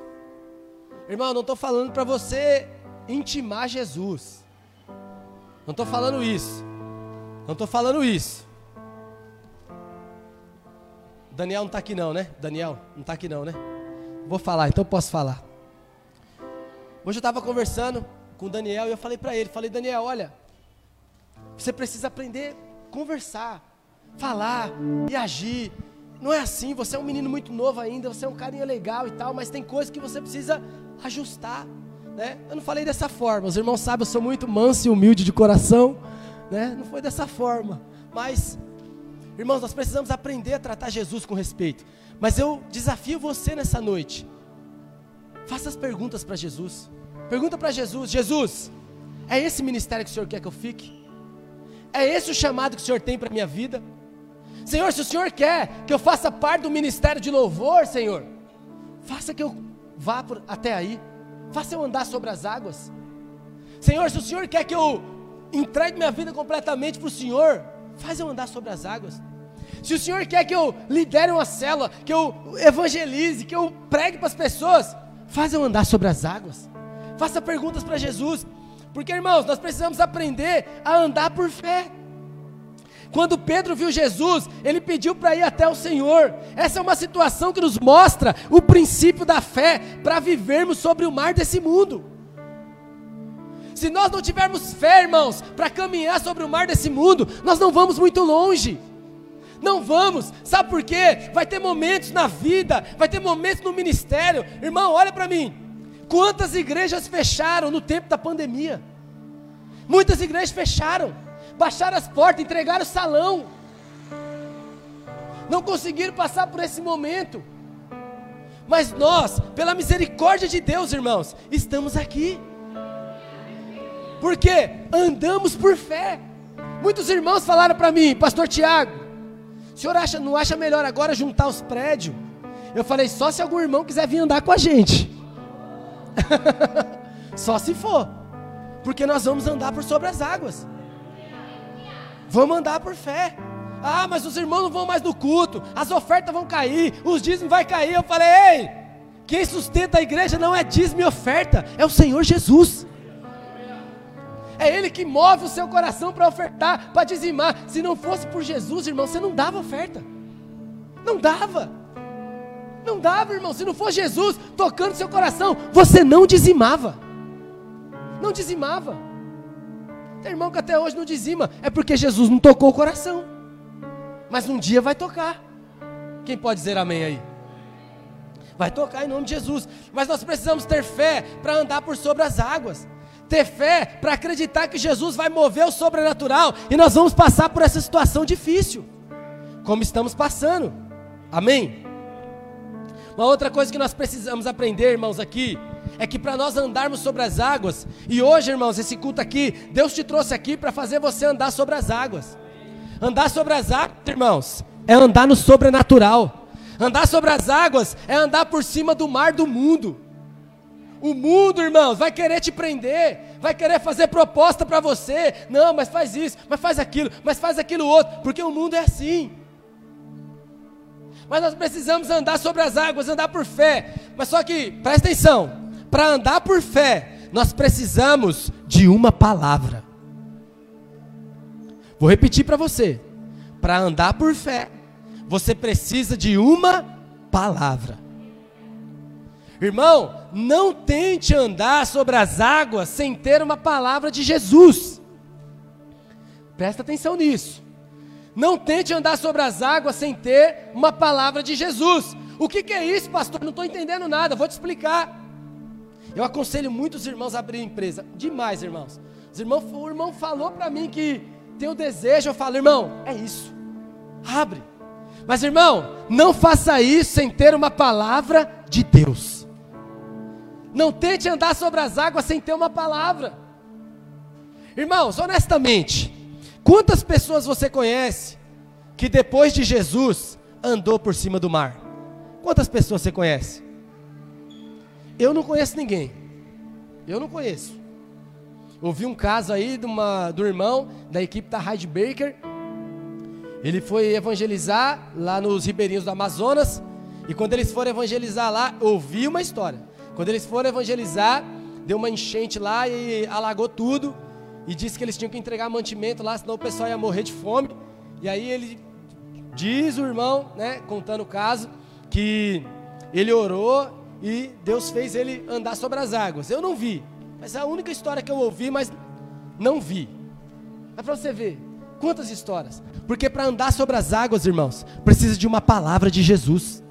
Irmão, não estou falando para você intimar Jesus. Não estou falando isso. Não estou falando isso. Daniel não está aqui não, né? Daniel não está aqui não, né? Vou falar, então posso falar. Hoje eu estava conversando com o Daniel e eu falei para ele, falei, Daniel, olha, você precisa aprender a conversar, falar e agir. Não é assim, você é um menino muito novo ainda, você é um carinha legal e tal, mas tem coisas que você precisa ajustar. Né? Eu não falei dessa forma, os irmãos sabem, eu sou muito manso e humilde de coração, né? não foi dessa forma, mas, irmãos, nós precisamos aprender a tratar Jesus com respeito. Mas eu desafio você nessa noite, faça as perguntas para Jesus. Pergunta para Jesus: Jesus, é esse ministério que o Senhor quer que eu fique? É esse o chamado que o Senhor tem para minha vida? Senhor, se o Senhor quer que eu faça parte do ministério de louvor, Senhor, faça que eu vá por, até aí, faça eu andar sobre as águas. Senhor, se o Senhor quer que eu entregue minha vida completamente para o Senhor, faz eu andar sobre as águas. Se o Senhor quer que eu lidere uma célula, que eu evangelize, que eu pregue para as pessoas, faz eu andar sobre as águas. Faça perguntas para Jesus, porque irmãos, nós precisamos aprender a andar por fé. Quando Pedro viu Jesus, ele pediu para ir até o Senhor. Essa é uma situação que nos mostra o princípio da fé para vivermos sobre o mar desse mundo. Se nós não tivermos fé, irmãos, para caminhar sobre o mar desse mundo, nós não vamos muito longe. Não vamos, sabe por quê? Vai ter momentos na vida, vai ter momentos no ministério. Irmão, olha para mim. Quantas igrejas fecharam no tempo da pandemia? Muitas igrejas fecharam baixaram as portas, entregaram o salão. Não conseguiram passar por esse momento. Mas nós, pela misericórdia de Deus, irmãos, estamos aqui. Porque andamos por fé. Muitos irmãos falaram para mim, Pastor Tiago, o senhor acha, não acha melhor agora juntar os prédios? Eu falei, só se algum irmão quiser vir andar com a gente. só se for. Porque nós vamos andar por sobre as águas. Vamos andar por fé. Ah, mas os irmãos não vão mais no culto, as ofertas vão cair, os dízimos vai cair. Eu falei, ei, quem sustenta a igreja não é dízimo e oferta, é o Senhor Jesus. É Ele que move o seu coração para ofertar, para dizimar. Se não fosse por Jesus, irmão, você não dava oferta. Não dava. Não dava, irmão. Se não fosse Jesus tocando seu coração, você não dizimava. Não dizimava. Tem irmão que até hoje não dizima, é porque Jesus não tocou o coração. Mas um dia vai tocar. Quem pode dizer amém aí? Vai tocar em nome de Jesus. Mas nós precisamos ter fé para andar por sobre as águas. Ter fé para acreditar que Jesus vai mover o sobrenatural e nós vamos passar por essa situação difícil, como estamos passando. Amém? Uma outra coisa que nós precisamos aprender, irmãos, aqui, é que para nós andarmos sobre as águas, e hoje, irmãos, esse culto aqui, Deus te trouxe aqui para fazer você andar sobre as águas. Andar sobre as águas, irmãos, é andar no sobrenatural. Andar sobre as águas é andar por cima do mar do mundo. O mundo, irmãos, vai querer te prender, vai querer fazer proposta para você. Não, mas faz isso, mas faz aquilo, mas faz aquilo outro, porque o mundo é assim. Mas nós precisamos andar sobre as águas, andar por fé. Mas só que, presta atenção, para andar por fé, nós precisamos de uma palavra. Vou repetir para você. Para andar por fé, você precisa de uma palavra. Irmão, não tente andar sobre as águas sem ter uma palavra de Jesus. Presta atenção nisso. Não tente andar sobre as águas sem ter uma palavra de Jesus. O que, que é isso, pastor? Não estou entendendo nada. Vou te explicar. Eu aconselho muitos irmãos a abrir empresa. Demais, irmãos. Os irmãos, o irmão falou para mim que tem o desejo, eu falo, irmão, é isso. Abre. Mas, irmão, não faça isso sem ter uma palavra de Deus. Não tente andar sobre as águas sem ter uma palavra. Irmãos, honestamente, quantas pessoas você conhece que depois de Jesus andou por cima do mar? Quantas pessoas você conhece? Eu não conheço ninguém. Eu não conheço. Ouvi um caso aí de uma, do irmão da equipe da Hyde Baker. Ele foi evangelizar lá nos ribeirinhos do Amazonas. E quando eles foram evangelizar lá, ouvi uma história. Quando eles foram evangelizar, deu uma enchente lá e alagou tudo. E disse que eles tinham que entregar mantimento lá, senão o pessoal ia morrer de fome. E aí ele Diz o irmão, né, contando o caso, que ele orou e Deus fez ele andar sobre as águas. Eu não vi, mas é a única história que eu ouvi, mas não vi. É para você ver quantas histórias. Porque para andar sobre as águas, irmãos, precisa de uma palavra de Jesus.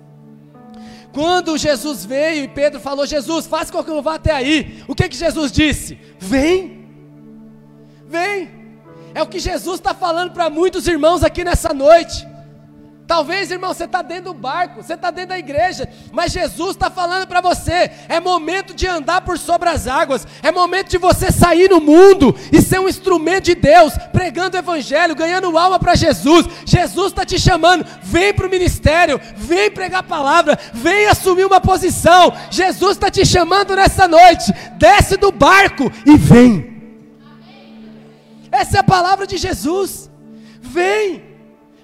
Quando Jesus veio e Pedro falou: Jesus, faça com que eu vá até aí. O que que Jesus disse? Vem, vem. É o que Jesus está falando para muitos irmãos aqui nessa noite. Talvez, irmão, você está dentro do barco, você está dentro da igreja, mas Jesus está falando para você: é momento de andar por sobre as águas, é momento de você sair no mundo e ser um instrumento de Deus, pregando o Evangelho, ganhando alma para Jesus. Jesus está te chamando, vem para o ministério, vem pregar a palavra, vem assumir uma posição. Jesus está te chamando nessa noite, desce do barco e vem. Essa é a palavra de Jesus. Vem.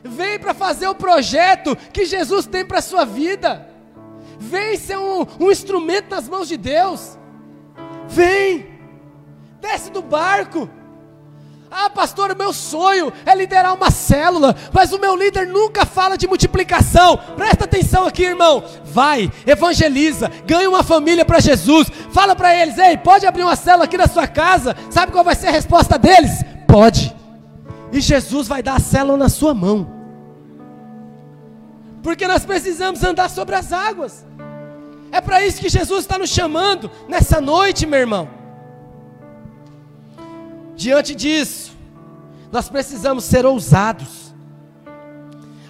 Vem para fazer o projeto que Jesus tem para a sua vida. Vem ser um, um instrumento nas mãos de Deus. Vem, desce do barco. Ah, pastor, o meu sonho é liderar uma célula, mas o meu líder nunca fala de multiplicação. Presta atenção aqui, irmão. Vai, evangeliza, ganha uma família para Jesus. Fala para eles: ei, pode abrir uma célula aqui na sua casa. Sabe qual vai ser a resposta deles? Pode. E Jesus vai dar a célula na sua mão. Porque nós precisamos andar sobre as águas. É para isso que Jesus está nos chamando nessa noite, meu irmão. Diante disso, nós precisamos ser ousados.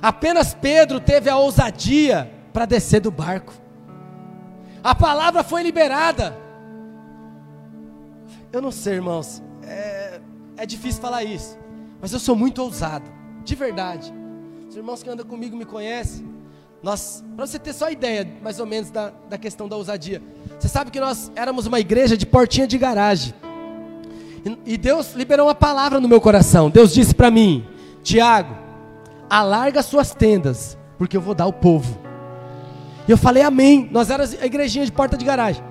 Apenas Pedro teve a ousadia para descer do barco. A palavra foi liberada. Eu não sei, irmãos, é, é difícil falar isso. Mas eu sou muito ousado, de verdade. Os irmãos que andam comigo me conhecem. Nós, para você ter só ideia, mais ou menos, da, da questão da ousadia. Você sabe que nós éramos uma igreja de portinha de garagem. E, e Deus liberou uma palavra no meu coração. Deus disse para mim: Tiago, alarga suas tendas, porque eu vou dar o povo. E eu falei amém. Nós éramos a igrejinha de porta de garagem.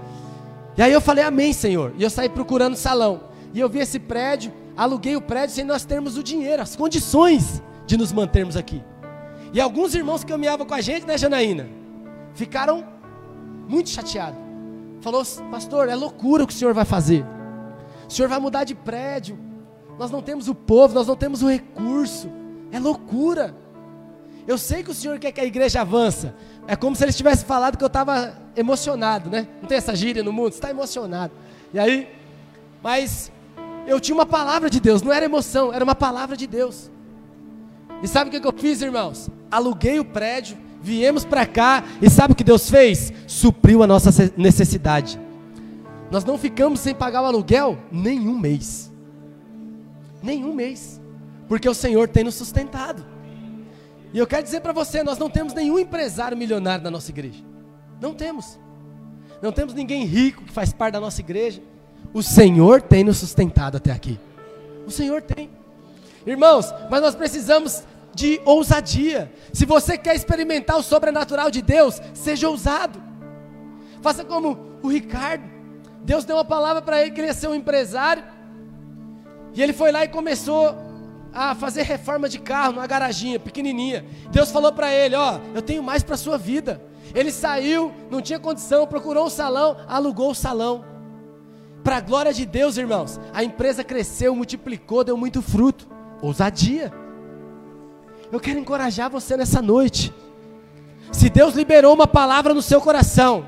E aí eu falei amém, Senhor. E eu saí procurando salão. E eu vi esse prédio aluguei o prédio sem nós termos o dinheiro, as condições de nos mantermos aqui. E alguns irmãos que caminhavam com a gente, né, Janaína? Ficaram muito chateados. Falou, pastor, é loucura o que o senhor vai fazer. O senhor vai mudar de prédio. Nós não temos o povo, nós não temos o recurso. É loucura. Eu sei que o senhor quer que a igreja avança. É como se ele tivesse falado que eu estava emocionado, né? Não tem essa gíria no mundo? Você está emocionado. E aí, mas eu tinha uma palavra de Deus, não era emoção, era uma palavra de Deus. E sabe o que eu fiz, irmãos? Aluguei o prédio, viemos para cá, e sabe o que Deus fez? Supriu a nossa necessidade. Nós não ficamos sem pagar o aluguel nenhum mês. Nenhum mês. Porque o Senhor tem nos sustentado. E eu quero dizer para você, nós não temos nenhum empresário milionário na nossa igreja. Não temos. Não temos ninguém rico que faz parte da nossa igreja. O Senhor tem nos sustentado até aqui. O Senhor tem. Irmãos, mas nós precisamos de ousadia. Se você quer experimentar o sobrenatural de Deus, seja ousado. Faça como o Ricardo. Deus deu uma palavra para ele que ele ia ser um empresário. E ele foi lá e começou a fazer reforma de carro numa garaginha pequenininha. Deus falou para ele: Ó, eu tenho mais para sua vida. Ele saiu, não tinha condição, procurou um salão, alugou o salão. Para a glória de Deus, irmãos, a empresa cresceu, multiplicou, deu muito fruto. Ousadia. Eu quero encorajar você nessa noite. Se Deus liberou uma palavra no seu coração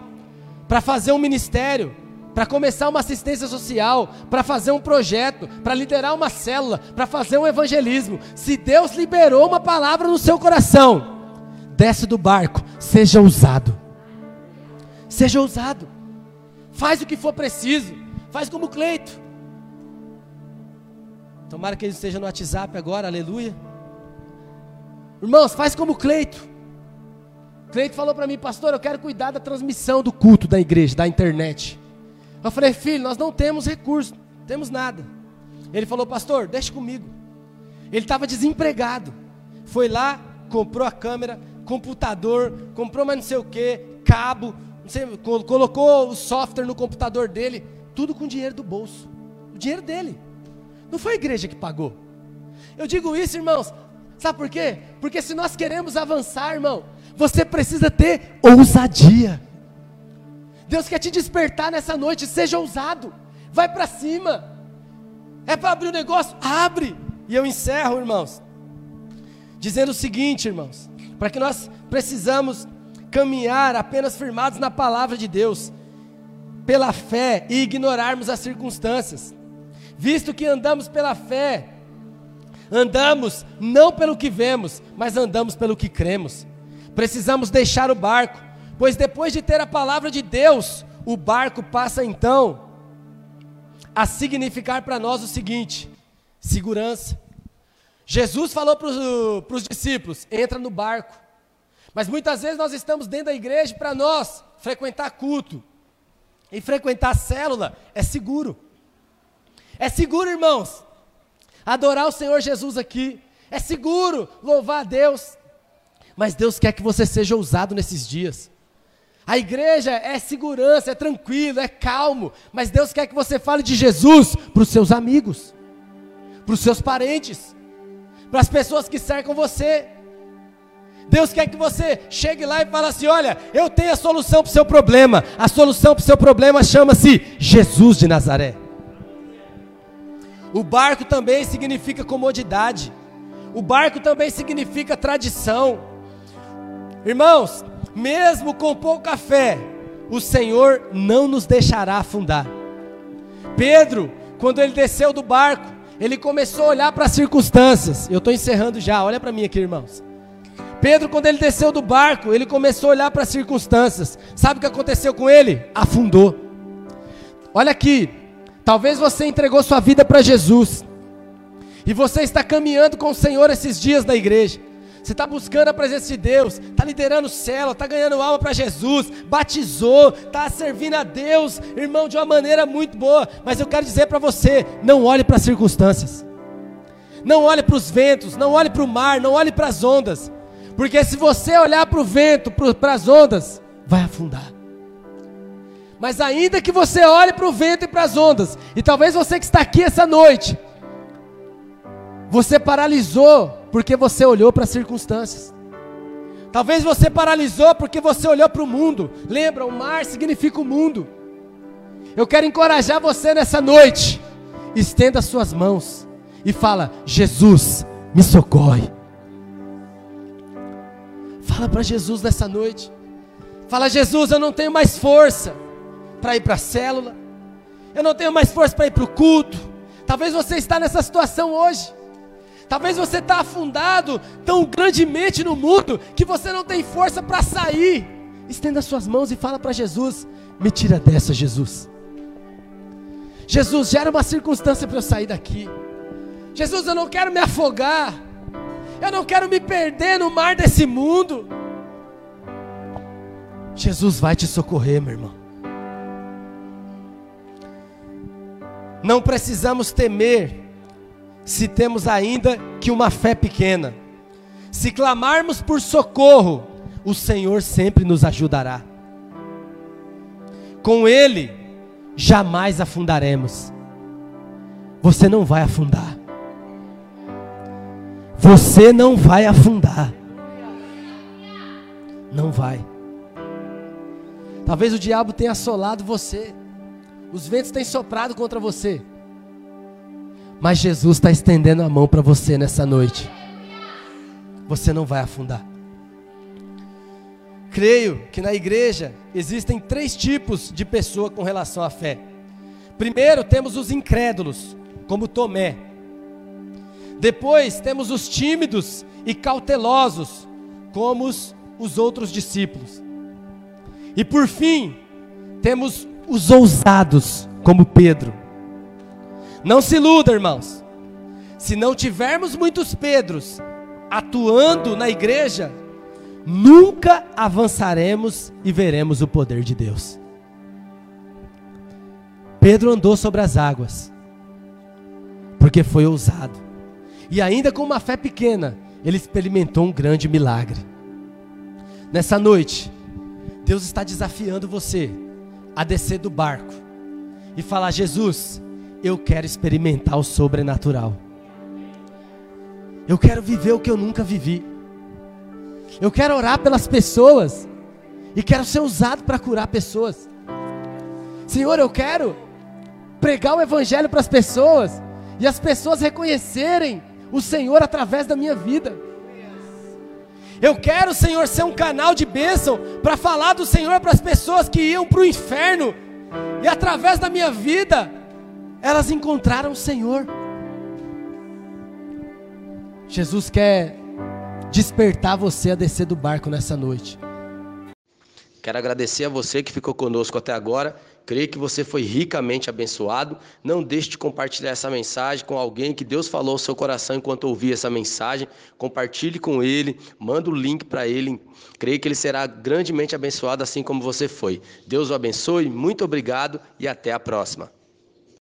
para fazer um ministério, para começar uma assistência social, para fazer um projeto, para liderar uma célula, para fazer um evangelismo, se Deus liberou uma palavra no seu coração, desce do barco, seja ousado. Seja ousado. Faz o que for preciso. Faz como Cleito. Tomara que ele esteja no WhatsApp agora, aleluia. Irmãos, faz como Cleito. Cleito falou para mim, pastor, eu quero cuidar da transmissão do culto da igreja, da internet. Eu falei, filho, nós não temos recurso, não temos nada. Ele falou, pastor, deixa comigo. Ele estava desempregado. Foi lá, comprou a câmera, computador, comprou mais não sei o que, cabo, sei, colocou o software no computador dele tudo com dinheiro do bolso. O dinheiro dele. Não foi a igreja que pagou. Eu digo isso, irmãos. Sabe por quê? Porque se nós queremos avançar, irmão, você precisa ter ousadia. Deus quer te despertar nessa noite, seja ousado, vai para cima. É para abrir o um negócio? Abre. E eu encerro, irmãos, dizendo o seguinte, irmãos, para que nós precisamos caminhar apenas firmados na palavra de Deus, pela fé e ignorarmos as circunstâncias. Visto que andamos pela fé, andamos não pelo que vemos, mas andamos pelo que cremos. Precisamos deixar o barco, pois depois de ter a palavra de Deus, o barco passa então a significar para nós o seguinte: segurança. Jesus falou para os discípulos: entra no barco. Mas muitas vezes nós estamos dentro da igreja para nós frequentar culto e frequentar célula é seguro. É seguro, irmãos, adorar o Senhor Jesus aqui. É seguro louvar a Deus. Mas Deus quer que você seja ousado nesses dias. A igreja é segurança, é tranquilo, é calmo, mas Deus quer que você fale de Jesus para os seus amigos, para os seus parentes, para as pessoas que cercam você. Deus quer que você chegue lá e fale assim: olha, eu tenho a solução para o seu problema. A solução para o seu problema chama-se Jesus de Nazaré. O barco também significa comodidade. O barco também significa tradição. Irmãos, mesmo com pouca fé, o Senhor não nos deixará afundar. Pedro, quando ele desceu do barco, ele começou a olhar para as circunstâncias. Eu estou encerrando já, olha para mim aqui, irmãos. Pedro, quando ele desceu do barco, ele começou a olhar para as circunstâncias. Sabe o que aconteceu com ele? Afundou. Olha aqui, talvez você entregou sua vida para Jesus, e você está caminhando com o Senhor esses dias na igreja. Você está buscando a presença de Deus, está liderando célula, está ganhando alma para Jesus, batizou, está servindo a Deus, irmão, de uma maneira muito boa. Mas eu quero dizer para você: não olhe para as circunstâncias, não olhe para os ventos, não olhe para o mar, não olhe para as ondas, porque se você olhar para o vento, para as ondas, vai afundar. Mas ainda que você olhe para o vento e para as ondas, e talvez você que está aqui essa noite, você paralisou porque você olhou para as circunstâncias. Talvez você paralisou porque você olhou para o mundo. Lembra, o mar significa o mundo. Eu quero encorajar você nessa noite. Estenda suas mãos e fala: Jesus, me socorre. Fala para Jesus nessa noite. Fala: Jesus, eu não tenho mais força para ir para a célula. Eu não tenho mais força para ir para o culto. Talvez você está nessa situação hoje. Talvez você está afundado tão grandemente no mundo que você não tem força para sair. Estenda suas mãos e fala para Jesus: Me tira dessa, Jesus. Jesus, gera uma circunstância para eu sair daqui. Jesus, eu não quero me afogar. Eu não quero me perder no mar desse mundo. Jesus vai te socorrer, meu irmão. Não precisamos temer se temos ainda que uma fé pequena. Se clamarmos por socorro, o Senhor sempre nos ajudará. Com Ele, jamais afundaremos. Você não vai afundar. Você não vai afundar. Não vai. Talvez o diabo tenha assolado você. Os ventos têm soprado contra você. Mas Jesus está estendendo a mão para você nessa noite. Você não vai afundar. Creio que na igreja existem três tipos de pessoa com relação à fé. Primeiro, temos os incrédulos, como Tomé. Depois, temos os tímidos e cautelosos, como os, os outros discípulos. E por fim, temos os ousados, como Pedro. Não se iluda, irmãos. Se não tivermos muitos Pedros atuando na igreja, nunca avançaremos e veremos o poder de Deus. Pedro andou sobre as águas, porque foi ousado, e ainda com uma fé pequena, ele experimentou um grande milagre. Nessa noite, Deus está desafiando você a descer do barco e falar: Jesus, eu quero experimentar o sobrenatural. Eu quero viver o que eu nunca vivi. Eu quero orar pelas pessoas e quero ser usado para curar pessoas. Senhor, eu quero pregar o evangelho para as pessoas e as pessoas reconhecerem o Senhor através da minha vida. Eu quero, Senhor, ser um canal de bênção para falar do Senhor para as pessoas que iam para o inferno e através da minha vida elas encontraram o Senhor. Jesus quer despertar você a descer do barco nessa noite. Quero agradecer a você que ficou conosco até agora. Creio que você foi ricamente abençoado. Não deixe de compartilhar essa mensagem com alguém que Deus falou ao seu coração enquanto ouvia essa mensagem. Compartilhe com ele, manda o link para ele. Creio que ele será grandemente abençoado assim como você foi. Deus o abençoe, muito obrigado e até a próxima.